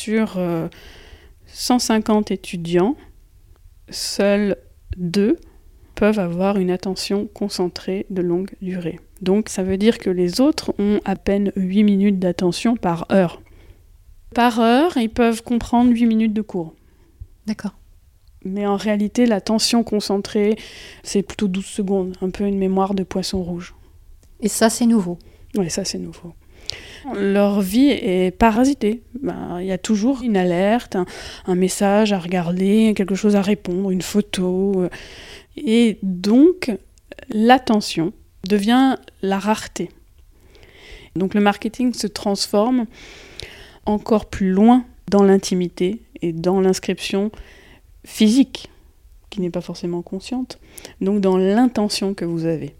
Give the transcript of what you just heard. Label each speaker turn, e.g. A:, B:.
A: sur 150 étudiants, seuls deux peuvent avoir une attention concentrée de longue durée. Donc ça veut dire que les autres ont à peine 8 minutes d'attention par heure. Par heure, ils peuvent comprendre 8 minutes de cours.
B: D'accord.
A: Mais en réalité, l'attention concentrée, c'est plutôt 12 secondes, un peu une mémoire de poisson rouge.
B: Et ça, c'est nouveau.
A: Oui, ça, c'est nouveau. Leur vie est parasitée. Ben, il y a toujours une alerte, un, message à regarder, quelque chose à répondre, une photo. Et donc, l'attention devient la rareté. Donc le marketing se transforme encore plus loin dans l'intimité et dans l'inscription physique, qui n'est pas forcément consciente, donc dans l'intention que vous avez.